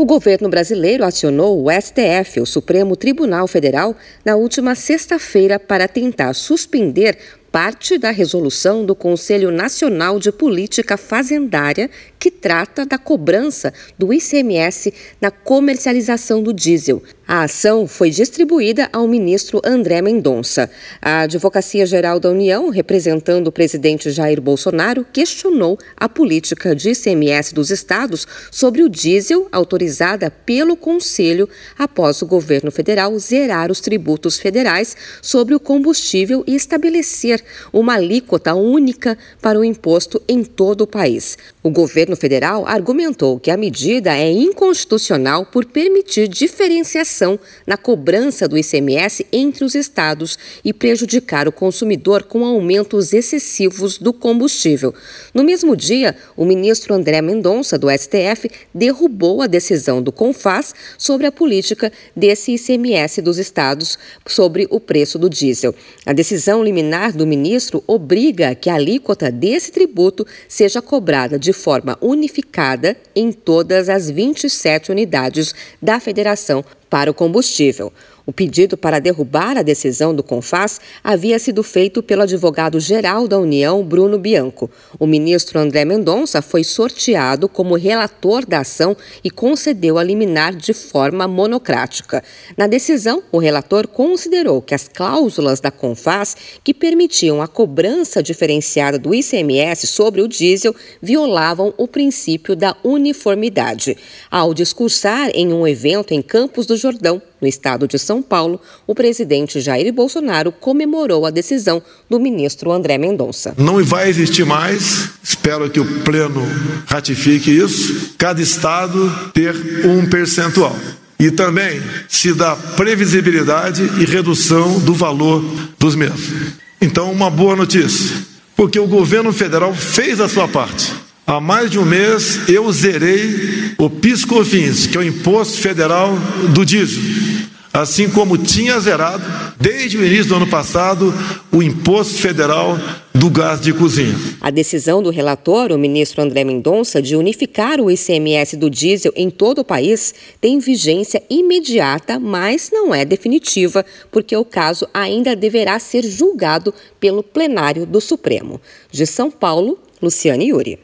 O governo brasileiro acionou o STF, o Supremo Tribunal Federal, na última sexta-feira para tentar suspender parte da resolução do Conselho Nacional de Política Fazendária que trata da cobrança do ICMS na comercialização do diesel. A ação foi distribuída ao ministro André Mendonça. A Advocacia Geral da União, representando o presidente Jair Bolsonaro, questionou a política de ICMS dos estados sobre o diesel autorizada pelo Conselho após o governo federal zerar os tributos federais sobre o combustível e estabelecer uma alíquota única para o imposto em todo o país. O governo federal argumentou que a medida é inconstitucional por permitir diferenciação na cobrança do ICMS entre os estados e prejudicar o consumidor com aumentos excessivos do combustível. No mesmo dia, o ministro André Mendonça, do STF, derrubou a decisão do CONFAS sobre a política desse ICMS dos estados sobre o preço do diesel. A decisão liminar do ministro obriga que a alíquota desse tributo seja cobrada de forma unificada em todas as 27 unidades da Federação para o combustível. O pedido para derrubar a decisão do CONFAS havia sido feito pelo advogado-geral da União, Bruno Bianco. O ministro André Mendonça foi sorteado como relator da ação e concedeu a liminar de forma monocrática. Na decisão, o relator considerou que as cláusulas da CONFAS, que permitiam a cobrança diferenciada do ICMS sobre o diesel, violavam o princípio da uniformidade. Ao discursar em um evento em Campos do Jordão, no estado de São Paulo, o presidente Jair Bolsonaro comemorou a decisão do ministro André Mendonça. Não vai existir mais, espero que o Pleno ratifique isso, cada estado ter um percentual. E também se dá previsibilidade e redução do valor dos mesmos. Então, uma boa notícia, porque o governo federal fez a sua parte. Há mais de um mês eu zerei o PIS/COFINS, que é o Imposto Federal do Diesel assim como tinha zerado, desde o início do ano passado, o imposto federal do gás de cozinha. A decisão do relator, o ministro André Mendonça, de unificar o ICMS do diesel em todo o país tem vigência imediata, mas não é definitiva, porque o caso ainda deverá ser julgado pelo plenário do Supremo. De São Paulo, Luciane Yuri.